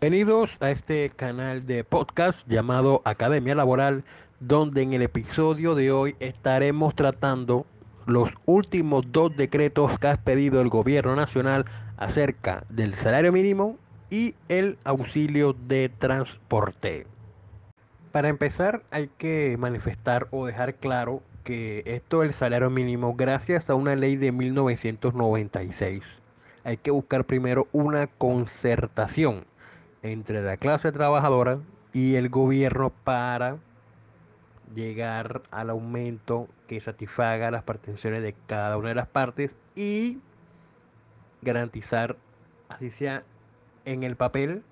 Bienvenidos a este canal de podcast llamado Academia Laboral, donde en el episodio de hoy estaremos tratando los últimos dos decretos que ha pedido el gobierno nacional acerca del salario mínimo y el auxilio de transporte. Para empezar hay que manifestar o dejar claro que esto del salario mínimo, gracias a una ley de 1996, hay que buscar primero una concertación entre la clase trabajadora y el gobierno para llegar al aumento que satisfaga las pretensiones de cada una de las partes y garantizar, así sea en el papel,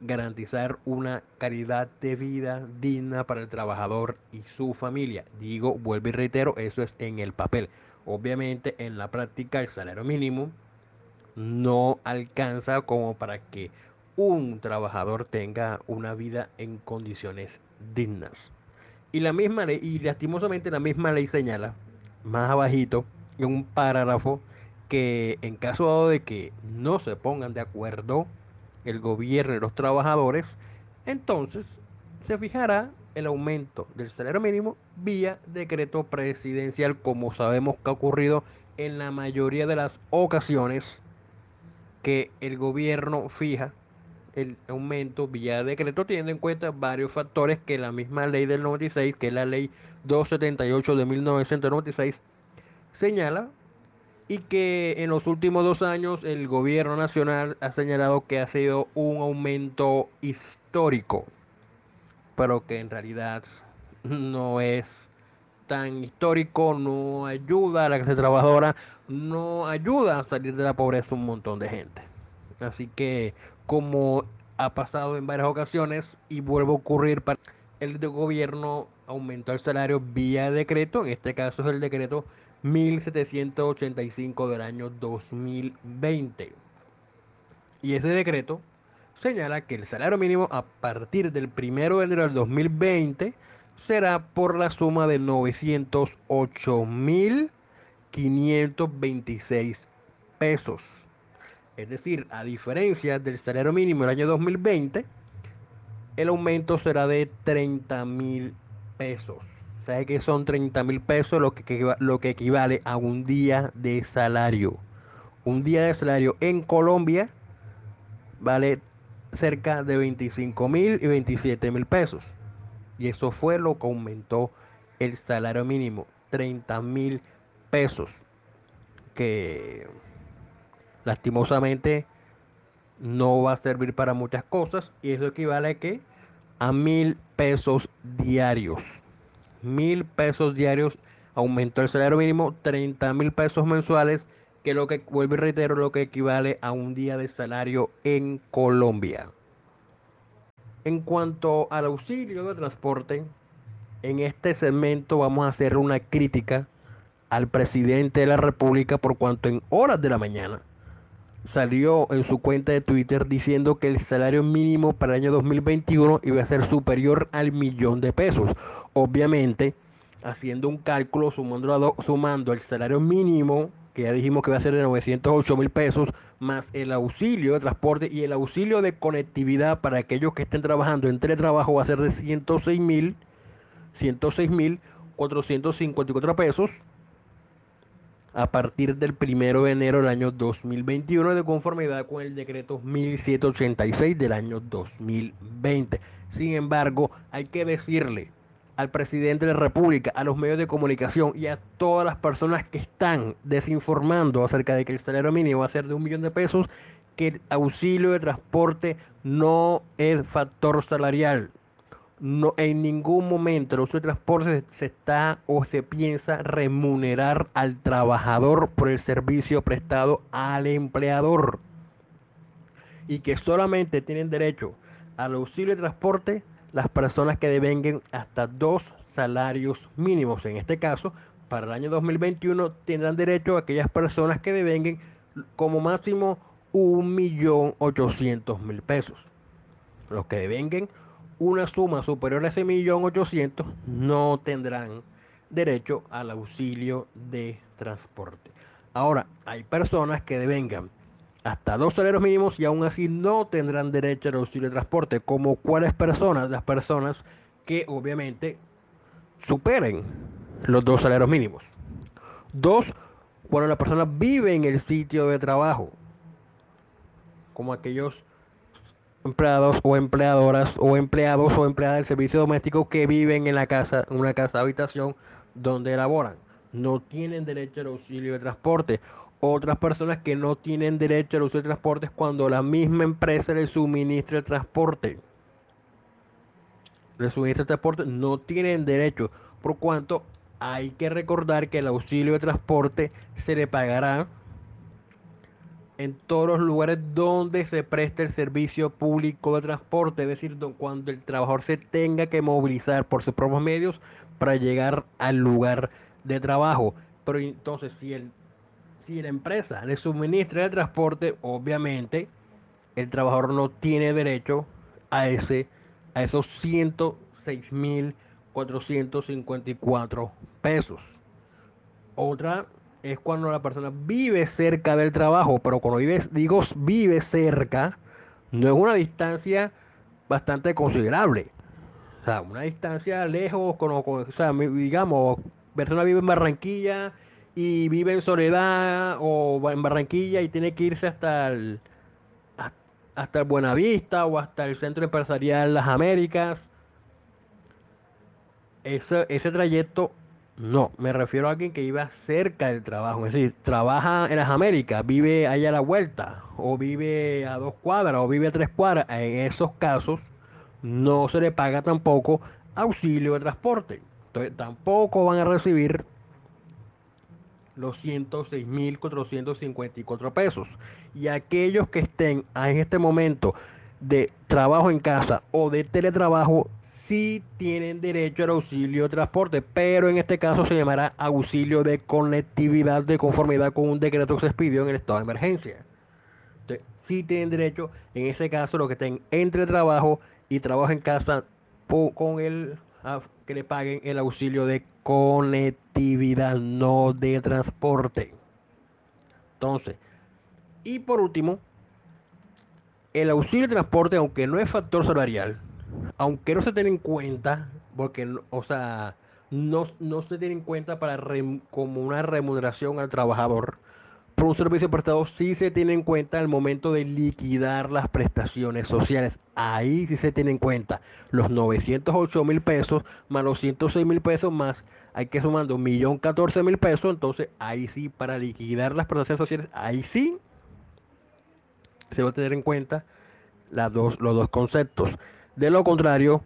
garantizar una calidad de vida digna para el trabajador y su familia. Digo, vuelvo y reitero, eso es en el papel. Obviamente en la práctica el salario mínimo no alcanza como para que un trabajador tenga una vida en condiciones dignas. Y la misma ley, y lastimosamente la misma ley señala, más abajito, en un párrafo, que en caso de que no se pongan de acuerdo el gobierno y los trabajadores, entonces se fijará el aumento del salario mínimo vía decreto presidencial, como sabemos que ha ocurrido en la mayoría de las ocasiones que el gobierno fija el aumento vía decreto teniendo en cuenta varios factores que la misma ley del 96, que es la ley 278 de 1996, señala y que en los últimos dos años el gobierno nacional ha señalado que ha sido un aumento histórico, pero que en realidad no es tan histórico, no ayuda a la clase trabajadora, no ayuda a salir de la pobreza un montón de gente. Así que como ha pasado en varias ocasiones y vuelve a ocurrir para el gobierno aumentó el salario vía decreto, en este caso es el decreto 1785 del año 2020. Y ese decreto señala que el salario mínimo a partir del 1 de enero del 2020 será por la suma de 908.526 pesos. Es decir, a diferencia del salario mínimo del año 2020, el aumento será de 30 mil pesos. ¿Sabe que son 30 mil pesos lo que, lo que equivale a un día de salario? Un día de salario en Colombia vale cerca de 25 mil y 27 mil pesos. Y eso fue lo que aumentó el salario mínimo, 30 mil pesos. Que lastimosamente no va a servir para muchas cosas y eso equivale a que a mil pesos diarios. Mil pesos diarios aumentó el salario mínimo 30 mil pesos mensuales que lo que vuelvo y reitero lo que equivale a un día de salario en Colombia. En cuanto al auxilio de transporte en este segmento vamos a hacer una crítica al presidente de la república por cuanto en horas de la mañana salió en su cuenta de Twitter diciendo que el salario mínimo para el año 2021 iba a ser superior al millón de pesos. Obviamente, haciendo un cálculo, sumando, sumando el salario mínimo, que ya dijimos que va a ser de 908 mil pesos, más el auxilio de transporte y el auxilio de conectividad para aquellos que estén trabajando en teletrabajo va a ser de 106 mil, 106 mil 454 pesos a partir del 1 de enero del año 2021 de conformidad con el decreto 1786 del año 2020. Sin embargo, hay que decirle al presidente de la República, a los medios de comunicación y a todas las personas que están desinformando acerca de que el salario mínimo va a ser de un millón de pesos, que el auxilio de transporte no es factor salarial no, en ningún momento el uso de transporte se está o se piensa remunerar al trabajador por el servicio prestado al empleador. Y que solamente tienen derecho al auxilio de transporte las personas que devenguen hasta dos salarios mínimos. En este caso, para el año 2021 tendrán derecho a aquellas personas que devenguen como máximo 1.800.000 pesos. Los que devenguen una suma superior a ese millón ochocientos no tendrán derecho al auxilio de transporte. Ahora, hay personas que devengan hasta dos salarios mínimos y aún así no tendrán derecho al auxilio de transporte. Como cuáles personas, las personas que obviamente superen los dos salarios mínimos. Dos, cuando la persona vive en el sitio de trabajo, como aquellos empleados o empleadoras o empleados o empleadas del servicio doméstico que viven en la casa, en una casa habitación donde elaboran. No tienen derecho al auxilio de transporte. Otras personas que no tienen derecho al auxilio de transporte es cuando la misma empresa les suministra el transporte. Les suministra el transporte, no tienen derecho. Por cuanto hay que recordar que el auxilio de transporte se le pagará en todos los lugares donde se preste el servicio público de transporte, es decir, cuando el trabajador se tenga que movilizar por sus propios medios para llegar al lugar de trabajo. Pero entonces, si, el, si la empresa le suministra el transporte, obviamente el trabajador no tiene derecho a, ese, a esos 106.454 pesos. Otra es cuando la persona vive cerca del trabajo, pero cuando vive, digo vive cerca, no es una distancia bastante considerable. O sea, una distancia lejos, con, sea, digamos, persona vive en Barranquilla y vive en Soledad o en Barranquilla y tiene que irse hasta el, hasta el Buenavista o hasta el Centro Empresarial Las Américas. Ese, ese trayecto no, me refiero a alguien que iba cerca del trabajo. Es decir, trabaja en las Américas, vive allá a la vuelta, o vive a dos cuadras, o vive a tres cuadras. En esos casos, no se le paga tampoco auxilio de transporte. Entonces, tampoco van a recibir los 106.454 pesos. Y aquellos que estén en este momento de trabajo en casa o de teletrabajo sí tienen derecho al auxilio de transporte, pero en este caso se llamará auxilio de conectividad de conformidad con un decreto que se expidió en el estado de emergencia. Entonces, sí tienen derecho, en ese caso, los que estén entre trabajo y trabajo en casa con el que le paguen el auxilio de conectividad, no de transporte. Entonces, y por último, el auxilio de transporte, aunque no es factor salarial, aunque no se tiene en cuenta, porque, o sea, no, se tiene en cuenta para como una remuneración al trabajador, por un servicio prestado sí se tiene en cuenta al momento de liquidar las prestaciones sociales. Ahí sí se tiene en cuenta los 908 mil pesos más los 106 mil pesos más. Hay que sumando 1.014.000 pesos. Entonces ahí sí para liquidar las prestaciones sociales, ahí sí se va a tener en cuenta los dos conceptos. De lo contrario,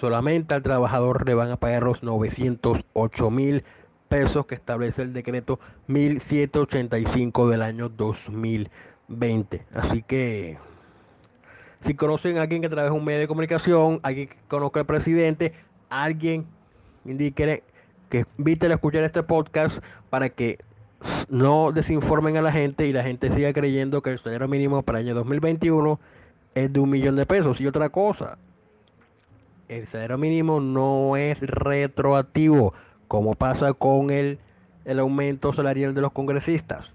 solamente al trabajador le van a pagar los 908 mil pesos que establece el decreto 1785 del año 2020. Así que si conocen a alguien que trabaja en un medio de comunicación, alguien que conozca al presidente, alguien indique que inviten a escuchar este podcast para que no desinformen a la gente y la gente siga creyendo que el salario mínimo para el año 2021 es de un millón de pesos. Y otra cosa, el salario mínimo no es retroactivo, como pasa con el, el aumento salarial de los congresistas.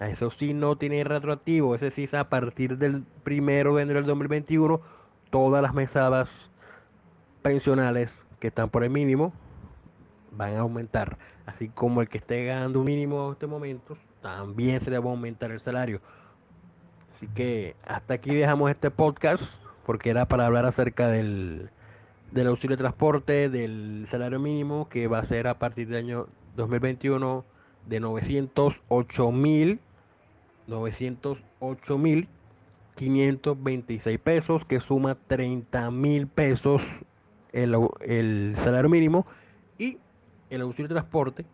Eso sí no tiene retroactivo, ese sí es a partir del primero de enero del 2021, todas las mesadas pensionales que están por el mínimo van a aumentar. Así como el que esté ganando un mínimo en este momento, también se le va a aumentar el salario. Así que hasta aquí dejamos este podcast porque era para hablar acerca del, del auxilio de transporte, del salario mínimo que va a ser a partir del año 2021 de 908 mil 908 mil 526 pesos que suma 30 mil pesos el, el, salario mínimo y el auxilio de transporte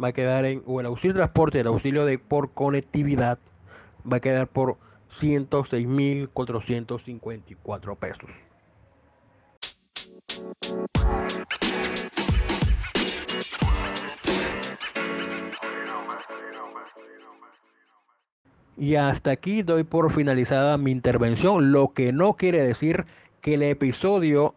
va a quedar en o el auxilio de transporte el auxilio de por conectividad va a quedar por 106.454 pesos. Y hasta aquí doy por finalizada mi intervención, lo que no quiere decir que el episodio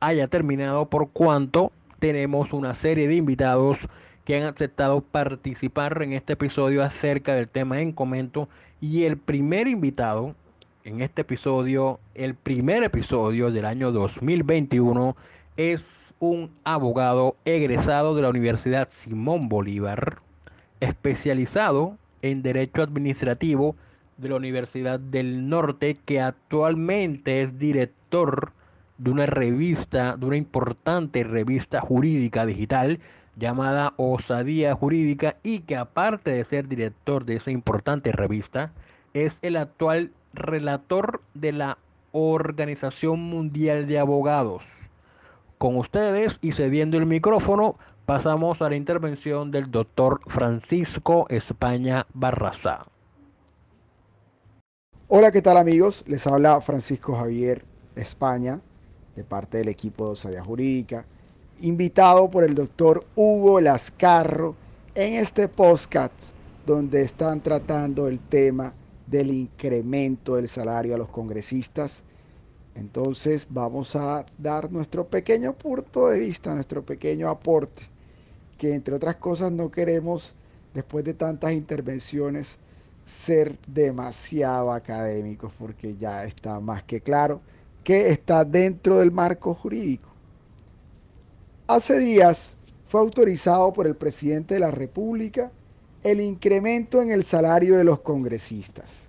haya terminado por cuanto tenemos una serie de invitados que han aceptado participar en este episodio acerca del tema en comento. Y el primer invitado en este episodio, el primer episodio del año 2021, es un abogado egresado de la Universidad Simón Bolívar, especializado en Derecho Administrativo de la Universidad del Norte, que actualmente es director de una revista, de una importante revista jurídica digital llamada Osadía Jurídica y que aparte de ser director de esa importante revista, es el actual relator de la Organización Mundial de Abogados. Con ustedes y cediendo el micrófono, pasamos a la intervención del doctor Francisco España Barraza. Hola, ¿qué tal amigos? Les habla Francisco Javier España, de parte del equipo de Osadía Jurídica, invitado por el doctor Hugo Lascarro en este podcast donde están tratando el tema del incremento del salario a los congresistas. Entonces vamos a dar nuestro pequeño punto de vista, nuestro pequeño aporte, que entre otras cosas no queremos, después de tantas intervenciones, ser demasiado académicos, porque ya está más que claro que está dentro del marco jurídico. Hace días fue autorizado por el presidente de la República el incremento en el salario de los congresistas.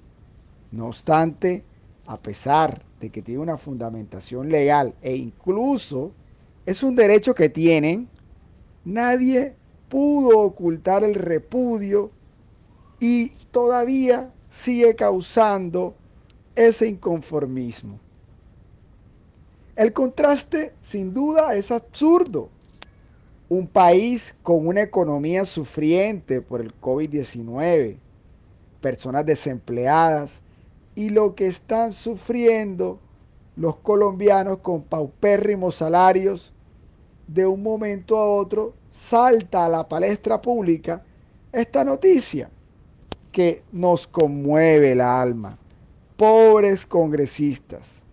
No obstante, a pesar de que tiene una fundamentación legal e incluso es un derecho que tienen, nadie pudo ocultar el repudio y todavía sigue causando ese inconformismo. El contraste, sin duda, es absurdo. Un país con una economía sufriente por el COVID-19, personas desempleadas y lo que están sufriendo los colombianos con paupérrimos salarios, de un momento a otro salta a la palestra pública esta noticia que nos conmueve el alma. Pobres congresistas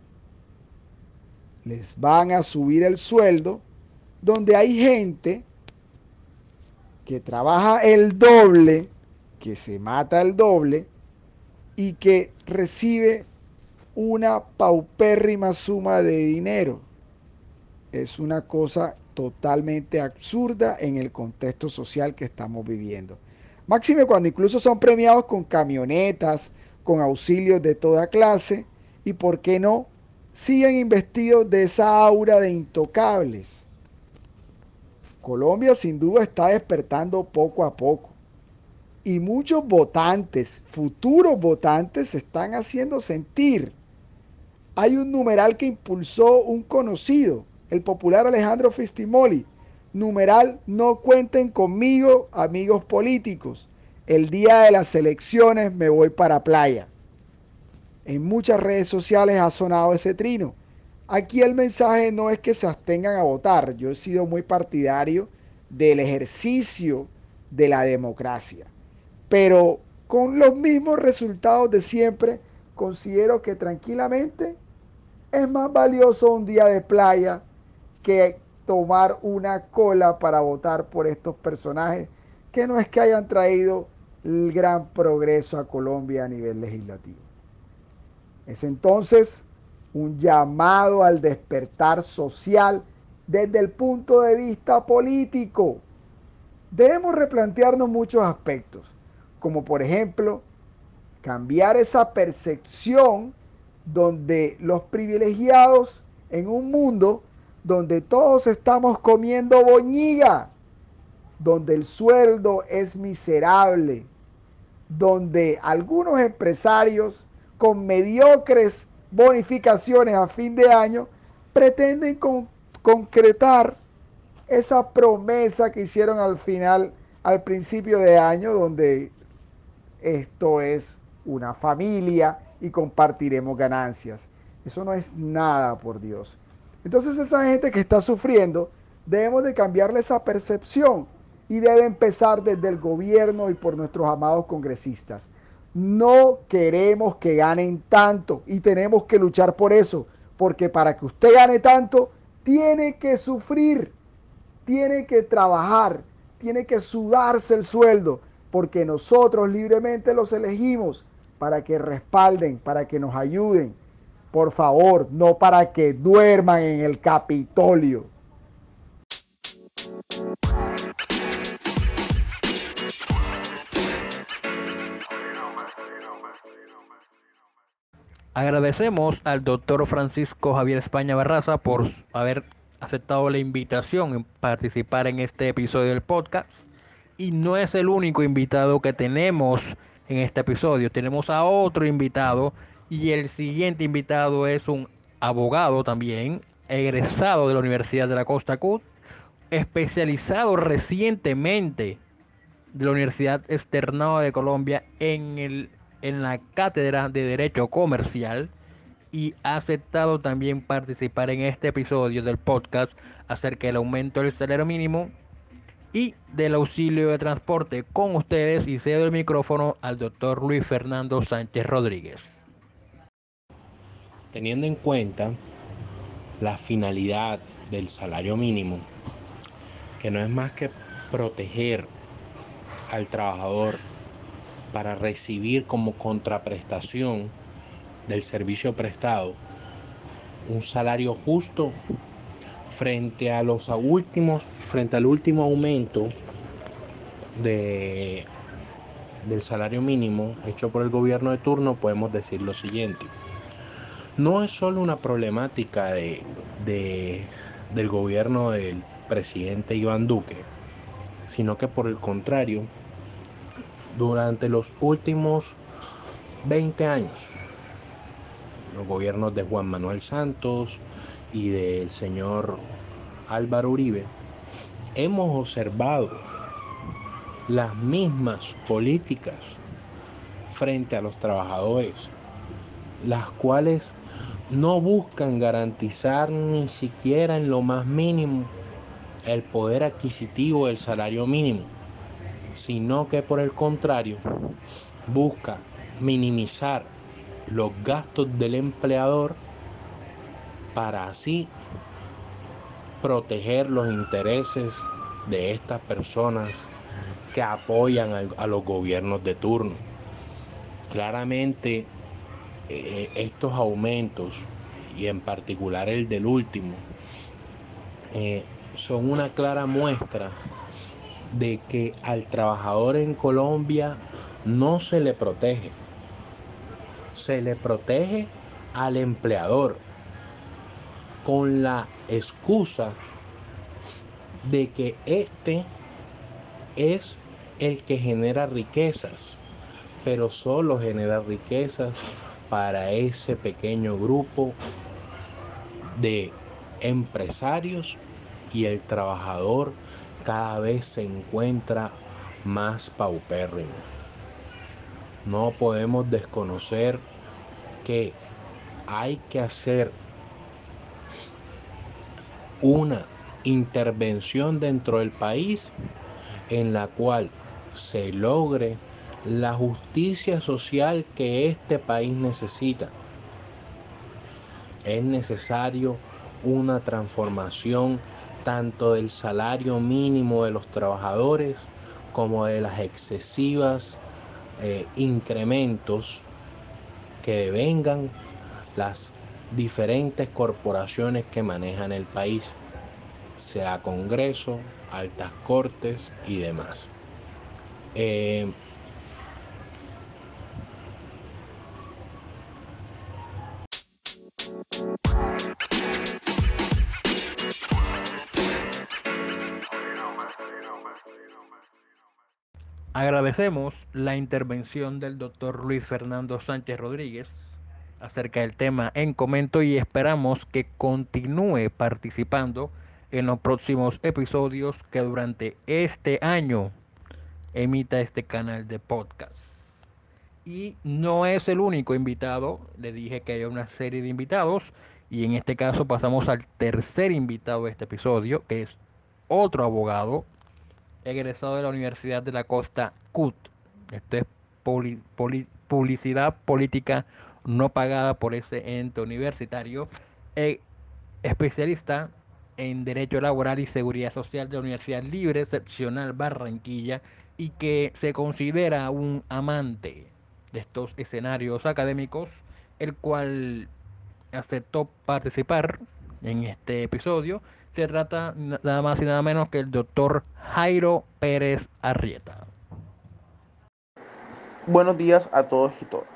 les van a subir el sueldo, donde hay gente que trabaja el doble, que se mata el doble y que recibe una paupérrima suma de dinero. Es una cosa totalmente absurda en el contexto social que estamos viviendo. Máxime cuando incluso son premiados con camionetas, con auxilios de toda clase y, ¿por qué no?, siguen investidos de esa aura de intocables. Colombia sin duda está despertando poco a poco. Y muchos votantes, futuros votantes, se están haciendo sentir. Hay un numeral que impulsó un conocido, el popular Alejandro Fistimoli. Numeral, no cuenten conmigo, amigos políticos. El día de las elecciones me voy para playa. En muchas redes sociales ha sonado ese trino. Aquí el mensaje no es que se abstengan a votar. Yo he sido muy partidario del ejercicio de la democracia. Pero con los mismos resultados de siempre, considero que tranquilamente es más valioso un día de playa que tomar una cola para votar por estos personajes que no es que hayan traído el gran progreso a Colombia a nivel legislativo. Es entonces un llamado al despertar social desde el punto de vista político. Debemos replantearnos muchos aspectos, como por ejemplo cambiar esa percepción donde los privilegiados en un mundo donde todos estamos comiendo boñiga, donde el sueldo es miserable, donde algunos empresarios con mediocres bonificaciones a fin de año, pretenden concretar esa promesa que hicieron al final, al principio de año, donde esto es una familia y compartiremos ganancias. Eso no es nada, por Dios. Entonces esa gente que está sufriendo, debemos de cambiarle esa percepción y debe empezar desde el gobierno y por nuestros amados congresistas. No queremos que ganen tanto y tenemos que luchar por eso, porque para que usted gane tanto, tiene que sufrir, tiene que trabajar. tiene que sudarse el sueldo, porque nosotros libremente los elegimos para que respalden, para que nos ayuden. Por favor, no para que duerman en el Capitolio. Agradecemos al doctor Francisco Javier España Barraza por haber aceptado la invitación en participar en este episodio del podcast. Y no es el único invitado que tenemos en este episodio. Tenemos a otro invitado y el siguiente invitado es un abogado también, egresado de la Universidad de la Costa Cut, especializado recientemente de la Universidad Externada de Colombia en el en la cátedra de Derecho Comercial y ha aceptado también participar en este episodio del podcast acerca del aumento del salario mínimo y del auxilio de transporte con ustedes y cedo el micrófono al doctor Luis Fernando Sánchez Rodríguez. Teniendo en cuenta la finalidad del salario mínimo, que no es más que proteger al trabajador para recibir como contraprestación del servicio prestado un salario justo frente a los últimos frente al último aumento de del salario mínimo hecho por el gobierno de turno podemos decir lo siguiente. No es solo una problemática de, de, del gobierno del presidente Iván Duque sino que por el contrario durante los últimos 20 años. Los gobiernos de Juan Manuel Santos y del señor Álvaro Uribe, hemos observado las mismas políticas frente a los trabajadores, las cuales no buscan garantizar ni siquiera en lo más mínimo el poder adquisitivo del salario mínimo sino que por el contrario busca minimizar los gastos del empleador para así proteger los intereses de estas personas que apoyan a, los gobiernos de turno. Claramente eh, estos aumentos y en particular el del último eh, son una clara muestra de que al trabajador en Colombia no se le protege. Se le protege al empleador con la excusa de que este es el que genera riquezas, pero solo genera riquezas para ese pequeño grupo de empresarios y el trabajador cada vez se encuentra más paupérrimo. No podemos desconocer que hay que hacer una intervención dentro del país en la cual se logre la justicia social que este país necesita. Es necesario una transformación tanto del salario mínimo de los trabajadores como de las excesivas eh, incrementos que vengan las diferentes corporaciones que manejan el país, sea Congreso, altas cortes y demás. Eh, Agradecemos la intervención del doctor Luis Fernando Sánchez Rodríguez acerca del tema en comento y esperamos que continúe participando en los próximos episodios que durante este año emita este canal de podcast. Y no es el único invitado, le dije que hay una serie de invitados y en este caso pasamos al tercer invitado de este episodio, que es otro abogado egresado de la Universidad de la Costa CUT. Esto es publicidad política no pagada por ese ente universitario. E especialista en Derecho Laboral y Seguridad Social de la Universidad Libre Excepcional Barranquilla y que se considera un amante de estos escenarios académicos, el cual aceptó participar en este episodio. Se trata nada más y nada menos que el doctor Jairo Pérez Arrieta. Buenos días a todos y todas.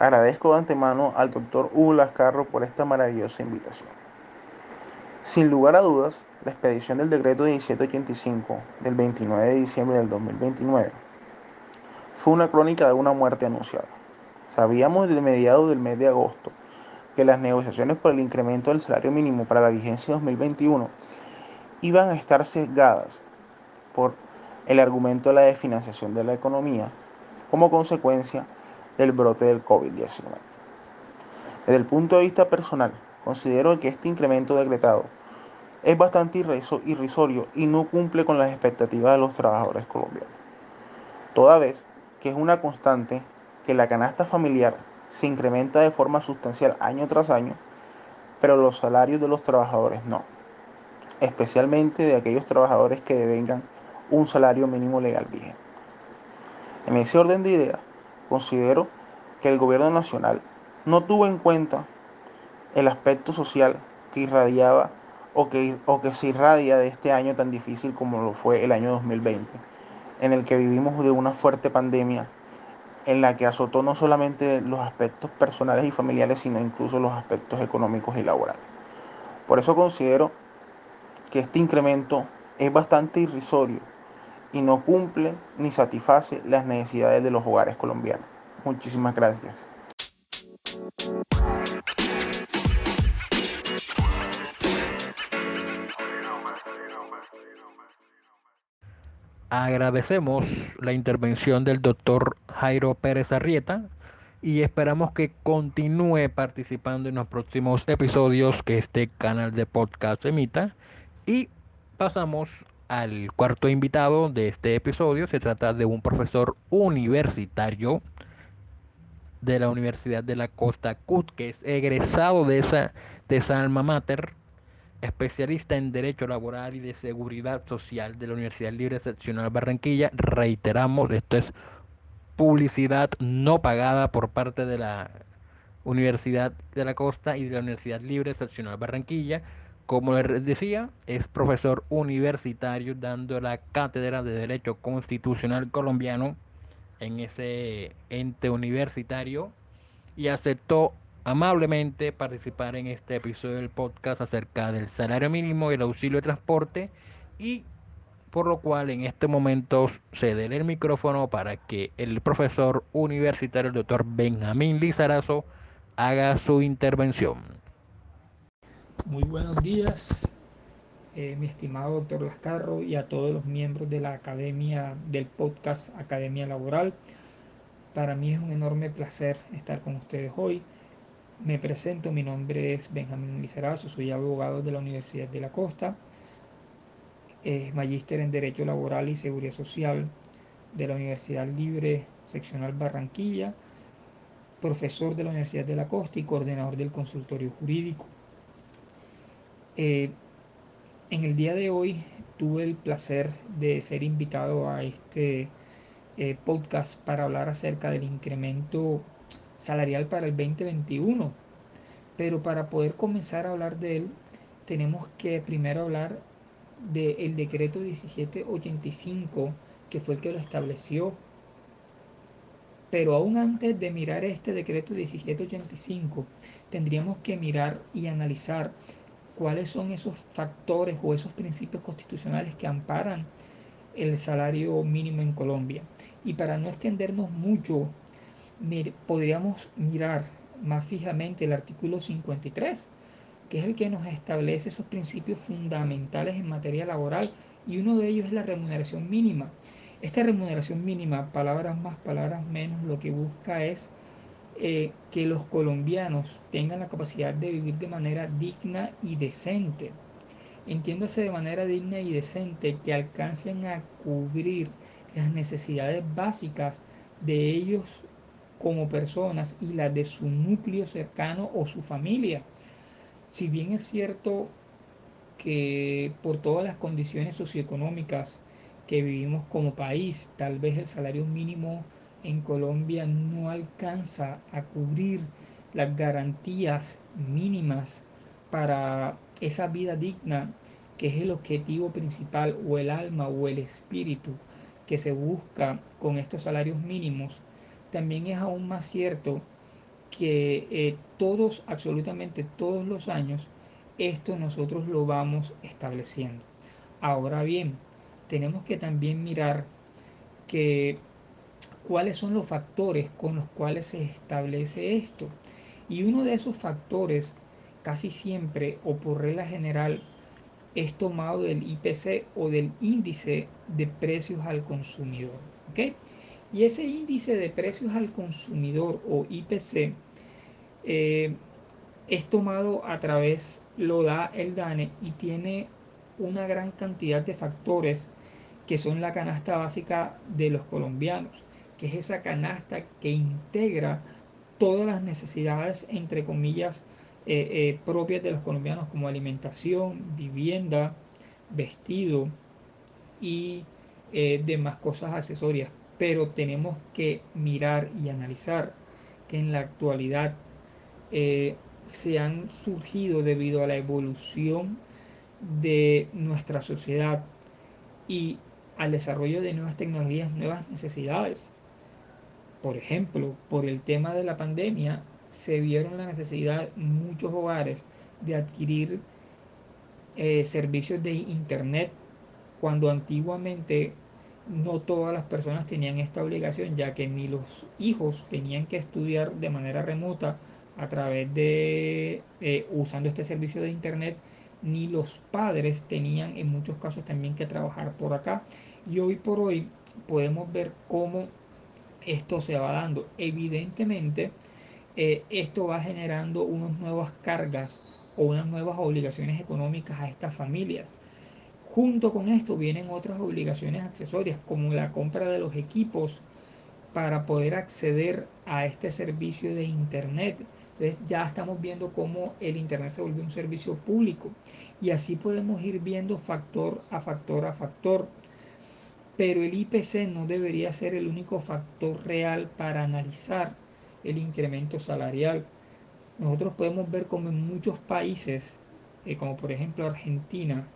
Agradezco de antemano al doctor Hugo Lascarro por esta maravillosa invitación. Sin lugar a dudas, la expedición del decreto 1785 del 29 de diciembre del 2029 fue una crónica de una muerte anunciada. Sabíamos desde mediados del mes de agosto que las negociaciones por el incremento del salario mínimo para la vigencia 2021 iban a estar sesgadas por el argumento de la desfinanciación de la economía como consecuencia del brote del COVID-19. Desde el punto de vista personal, considero que este incremento decretado es bastante irrisorio y no cumple con las expectativas de los trabajadores colombianos. Toda vez que es una constante que la canasta familiar se incrementa de forma sustancial año tras año, pero los salarios de los trabajadores no, especialmente de aquellos trabajadores que devengan un salario mínimo legal vigente. En ese orden de ideas, considero que el gobierno nacional no tuvo en cuenta el aspecto social que irradiaba o que, o que se irradia de este año tan difícil como lo fue el año 2020, en el que vivimos de una fuerte pandemia en la que azotó no solamente los aspectos personales y familiares, sino incluso los aspectos económicos y laborales. Por eso considero que este incremento es bastante irrisorio y no cumple ni satisface las necesidades de los hogares colombianos. Muchísimas gracias. Agradecemos la intervención del doctor Jairo Pérez Arrieta y esperamos que continúe participando en los próximos episodios que este canal de podcast emita. Y pasamos al cuarto invitado de este episodio. Se trata de un profesor universitario de la Universidad de la Costa CUT, que es egresado de esa, de esa alma mater especialista en Derecho Laboral y de Seguridad Social de la Universidad Libre Excepcional Barranquilla. Reiteramos, esto es publicidad no pagada por parte de la Universidad de la Costa y de la Universidad Libre Excepcional Barranquilla. Como les decía, es profesor universitario dando la cátedra de Derecho Constitucional Colombiano en ese ente universitario y aceptó amablemente participar en este episodio del podcast acerca del salario mínimo y el auxilio de transporte y por lo cual en este momento cede el micrófono para que el profesor universitario, el doctor Benjamín Lizarazo, haga su intervención. Muy buenos días, eh, mi estimado doctor Lascarro y a todos los miembros de la Academia del podcast Academia Laboral. Para mí es un enorme placer estar con ustedes hoy me presento, mi nombre es Benjamín Lizarazo, soy abogado de la Universidad de la Costa, es magíster en Derecho Laboral y Seguridad Social de la Universidad Libre Seccional Barranquilla, profesor de la Universidad de la Costa y coordinador del consultorio jurídico. Eh, en el día de hoy tuve el placer de ser invitado a este eh, podcast para hablar acerca del incremento salarial para el 2021. Pero para poder comenzar a hablar de él, tenemos que primero hablar del decreto 1785, que fue el que lo estableció. Pero aún antes de mirar este decreto 1785, tendríamos que mirar y analizar cuáles son esos factores o esos principios constitucionales que amparan el salario mínimo en Colombia. Y para no extendernos mucho podríamos mirar más fijamente el artículo 53, que es el que nos establece esos principios fundamentales en materia laboral y uno de ellos es la remuneración mínima. Esta remuneración mínima, palabras más, palabras menos, lo que busca es eh, que los colombianos tengan la capacidad de vivir de manera digna y decente. Entiéndase de manera digna y decente que alcancen a cubrir las necesidades básicas de ellos como personas y la de su núcleo cercano o su familia. Si bien es cierto, que por todas las condiciones socioeconómicas que vivimos como país, tal vez el salario mínimo en Colombia no alcanza a cubrir las garantías mínimas para esa vida digna que es el objetivo principal o el alma o el espíritu que se busca con estos salarios mínimos, también es aún más cierto que eh, todos, absolutamente todos los años, esto nosotros lo vamos estableciendo. Ahora bien, tenemos que también mirar cuáles son los factores con los cuales se establece esto. Y uno de esos factores, casi siempre o por regla general, es tomado del IPC o del índice de precios al consumidor. ¿okay? Y ese índice de precios al consumidor o IPC eh, es tomado a través, lo da el DANE y tiene una gran cantidad de factores que son la canasta básica de los colombianos, que es esa canasta que integra todas las necesidades, entre comillas, eh, eh, propias de los colombianos como alimentación, vivienda, vestido y demás cosas accesorias. Pero tenemos que mirar y analizar que en la actualidad eh, se han surgido debido a la evolución de nuestra sociedad y al desarrollo de nuevas tecnologías, nuevas necesidades. Por ejemplo, por el tema de la pandemia, se vieron la necesidad muchos hogares de adquirir eh, servicios de internet cuando antiguamente no todas las personas tenían esta obligación ya que ni los hijos tenían que estudiar de manera remota a través de eh, usando este servicio de internet ni los padres tenían en muchos casos también que trabajar por acá y hoy por hoy podemos ver cómo esto se va dando evidentemente eh, esto va generando unas nuevas cargas o unas nuevas obligaciones económicas a estas familias. Junto con esto vienen otras obligaciones accesorias como la compra de los equipos para poder acceder a este servicio de Internet. Entonces ya estamos viendo cómo el Internet se volvió un servicio público y así podemos ir viendo factor a factor a factor. Pero el IPC no debería ser el único factor real para analizar el incremento salarial. Nosotros podemos ver como en muchos países, eh, como por ejemplo Argentina,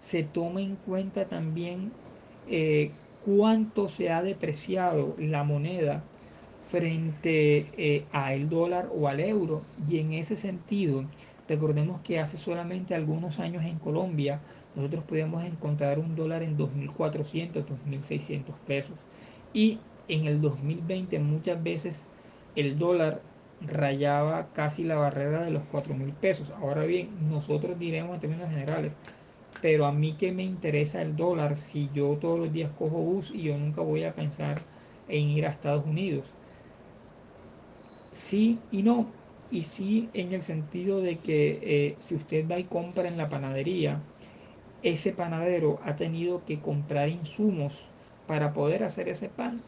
se toma en cuenta también eh, cuánto se ha depreciado la moneda frente eh, al dólar o al euro. Y en ese sentido, recordemos que hace solamente algunos años en Colombia nosotros podíamos encontrar un dólar en 2.400, 2.600 pesos. Y en el 2020 muchas veces el dólar rayaba casi la barrera de los 4 mil pesos. Ahora bien, nosotros diremos en términos generales, pero a mí que me interesa el dólar si yo todos los días cojo bus y yo nunca voy a pensar en ir a Estados Unidos. Sí y no. Y sí en el sentido de que eh, si usted va y compra en la panadería, ese panadero ha tenido que comprar insumos para poder hacer ese pan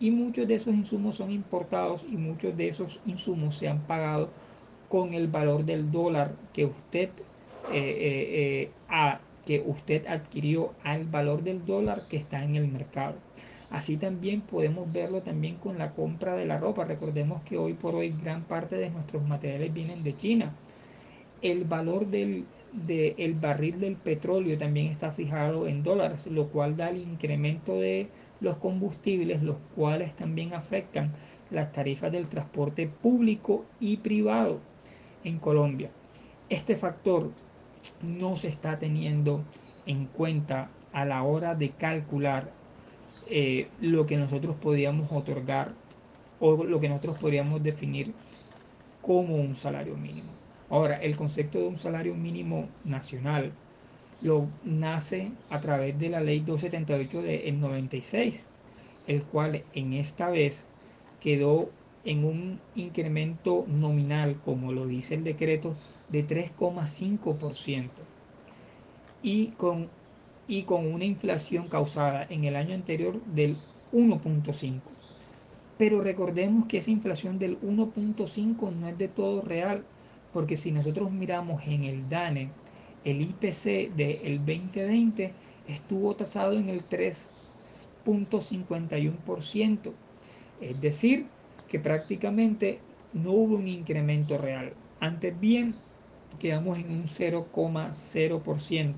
y muchos de esos insumos son importados y muchos de esos insumos se han pagado con el valor del dólar que usted, eh, eh, eh, a, que usted adquirió al valor del dólar que está en el mercado. Así también podemos verlo también con la compra de la ropa. Recordemos que hoy por hoy gran parte de nuestros materiales vienen de China. El valor del de barril del petróleo también está fijado en dólares, lo cual da el incremento de los combustibles, los cuales también afectan las tarifas del transporte público y privado en Colombia. Este factor no se está teniendo en cuenta a la hora de calcular eh, lo que nosotros podíamos otorgar o lo que nosotros podríamos definir como un salario mínimo. Ahora, el concepto de un salario mínimo nacional lo nace a través de la ley 278 del 96, el cual en esta vez quedó en un incremento nominal, como lo dice el decreto, de 3,5% y con, y con una inflación causada en el año anterior del 1.5%. Pero recordemos que esa inflación del 1.5 no es de todo real, porque si nosotros miramos en el DANE, el IPC del 2020 estuvo tasado en el 3.51%, es decir, que prácticamente no hubo un incremento real. Antes bien, quedamos en un 0,0%,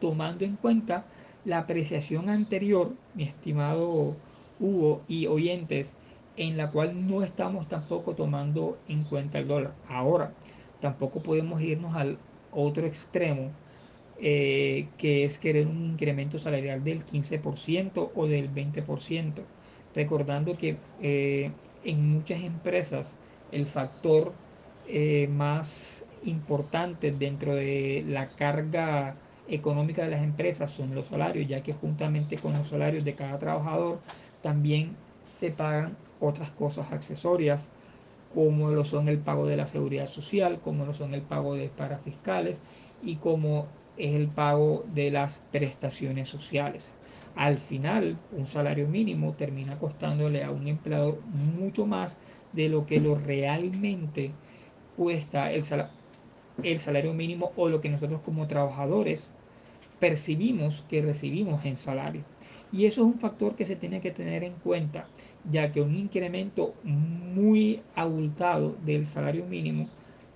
tomando en cuenta la apreciación anterior, mi estimado Hugo y oyentes, en la cual no estamos tampoco tomando en cuenta el dólar. Ahora, tampoco podemos irnos al otro extremo, eh, que es querer un incremento salarial del 15% o del 20%, recordando que eh, en muchas empresas el factor eh, más importante dentro de la carga económica de las empresas son los salarios, ya que juntamente con los salarios de cada trabajador también se pagan otras cosas accesorias, como lo son el pago de la seguridad social, como lo son el pago de parafiscales y como es el pago de las prestaciones sociales. Al final, un salario mínimo termina costándole a un empleador mucho más de lo que lo realmente cuesta el, sal el salario mínimo o lo que nosotros como trabajadores percibimos que recibimos en salario. Y eso es un factor que se tiene que tener en cuenta, ya que un incremento muy abultado del salario mínimo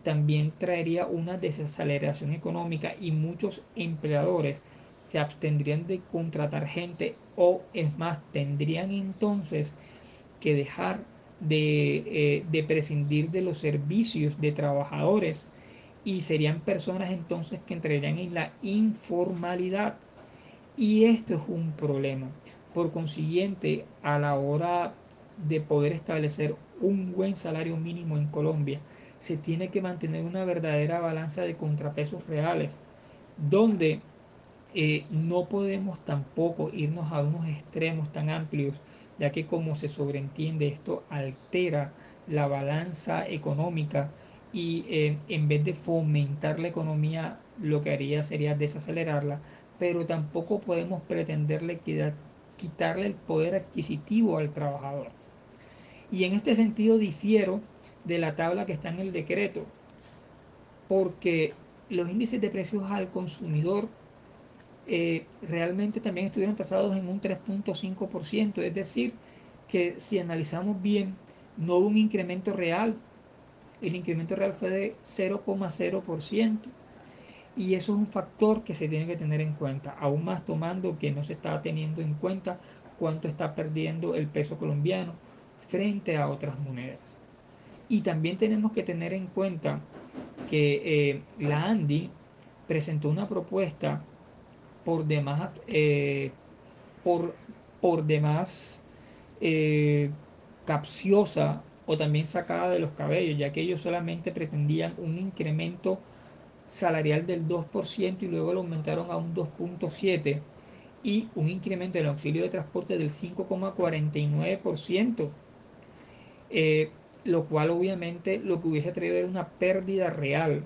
también traería una desaceleración económica y muchos empleadores se abstendrían de contratar gente o es más, tendrían entonces que dejar de, eh, de prescindir de los servicios de trabajadores y serían personas entonces que entrarían en la informalidad. Y esto es un problema. Por consiguiente, a la hora de poder establecer un buen salario mínimo en Colombia, se tiene que mantener una verdadera balanza de contrapesos reales, donde eh, no podemos tampoco irnos a unos extremos tan amplios, ya que como se sobreentiende esto altera la balanza económica y eh, en vez de fomentar la economía lo que haría sería desacelerarla, pero tampoco podemos pretenderle quitarle el poder adquisitivo al trabajador. Y en este sentido difiero de la tabla que está en el decreto, porque los índices de precios al consumidor eh, realmente también estuvieron tasados en un 3.5%, es decir, que si analizamos bien, no hubo un incremento real el incremento real fue de 0,0%. Y eso es un factor que se tiene que tener en cuenta, aún más tomando que no se está teniendo en cuenta cuánto está perdiendo el peso colombiano frente a otras monedas. Y también tenemos que tener en cuenta que eh, la ANDI presentó una propuesta por demás, eh, por, por demás eh, capciosa o también sacada de los cabellos, ya que ellos solamente pretendían un incremento salarial del 2% y luego lo aumentaron a un 2.7% y un incremento del auxilio de transporte del 5,49%, eh, lo cual obviamente lo que hubiese traído era una pérdida real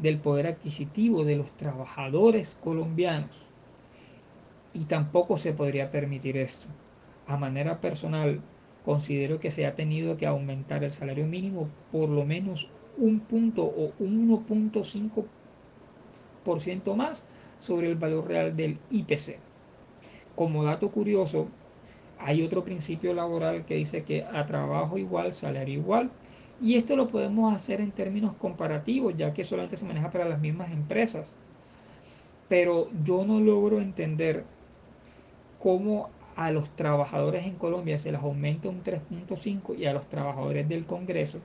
del poder adquisitivo de los trabajadores colombianos. Y tampoco se podría permitir esto. A manera personal, considero que se ha tenido que aumentar el salario mínimo por lo menos un punto o 1.5% más sobre el valor real del IPC. Como dato curioso, hay otro principio laboral que dice que a trabajo igual, salario igual. Y esto lo podemos hacer en términos comparativos, ya que solamente se maneja para las mismas empresas. Pero yo no logro entender cómo a los trabajadores en Colombia se les aumenta un 3.5% y a los trabajadores del Congreso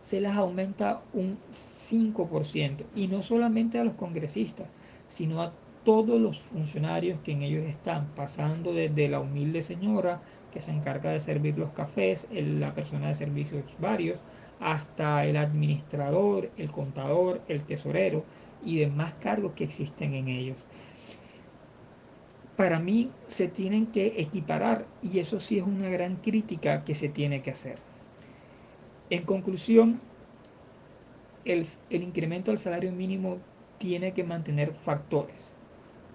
se les aumenta un 5%. Y no solamente a los congresistas, sino a todos los funcionarios que en ellos están, pasando desde la humilde señora que se encarga de servir los cafés, la persona de servicios varios, hasta el administrador, el contador, el tesorero y demás cargos que existen en ellos para mí se tienen que equiparar y eso sí es una gran crítica que se tiene que hacer. En conclusión, el, incremento del salario mínimo tiene que mantener factores.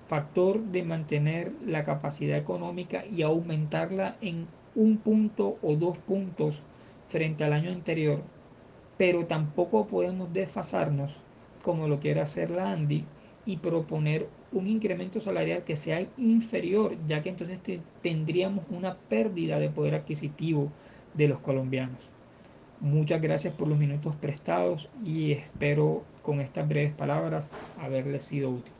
Factor de mantener la capacidad económica y aumentarla en un punto o dos puntos frente al año anterior, pero tampoco podemos desfasarnos, como lo quiere hacer la ANDI, y proponer un incremento salarial que sea inferior, ya que entonces tendríamos una pérdida de poder adquisitivo de los colombianos. Muchas gracias por los minutos prestados y espero con estas breves palabras haberles sido útil.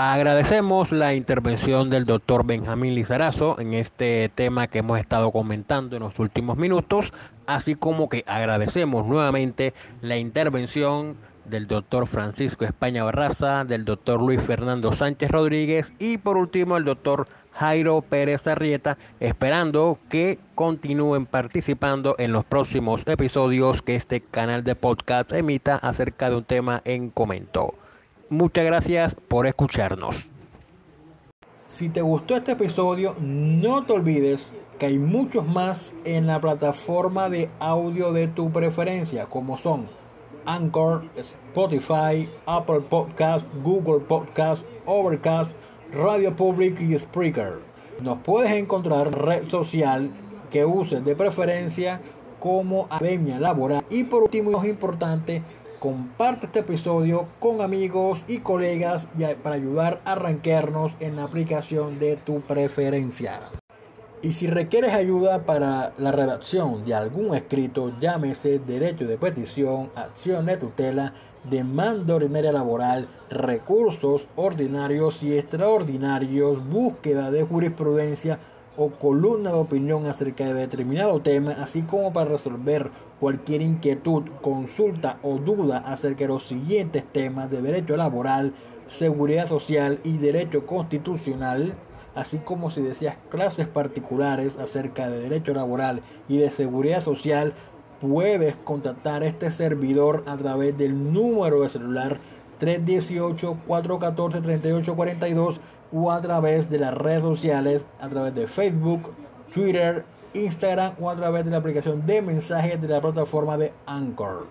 Agradecemos la intervención del doctor Benjamín Lizarazo en este tema que hemos estado comentando en los últimos minutos, así como que agradecemos nuevamente la intervención del doctor Francisco España Barraza, del doctor Luis Fernando Sánchez Rodríguez y por último el doctor Jairo Pérez Arrieta, esperando que continúen participando en los próximos episodios que este canal de podcast emita acerca de un tema en comento. Muchas gracias por escucharnos. Si te gustó este episodio, no te olvides que hay muchos más en la plataforma de audio de tu preferencia, como son Anchor, Spotify, Apple Podcast, Google Podcast, Overcast, Radio Public y Spreaker. Nos puedes encontrar en red social que uses de preferencia como Academia Laboral. Y por último, es importante, comparte este episodio con amigos y colegas para ayudar a arranquearnos en la aplicación de tu preferencia. Y si requieres ayuda para la redacción de algún escrito, llámese derecho de petición, acción de tutela, demanda ordinaria laboral, recursos ordinarios y extraordinarios, búsqueda de jurisprudencia o columna de opinión acerca de determinado tema, así como para resolver cualquier inquietud, consulta o duda acerca de los siguientes temas de derecho laboral, seguridad social y derecho constitucional, así como si deseas clases particulares acerca de derecho laboral y de seguridad social, puedes contactar este servidor a través del número de celular 318-414-3842 o a través de las redes sociales, a través de Facebook, Twitter, Instagram o a través de la aplicación de mensajes de la plataforma de Anchor.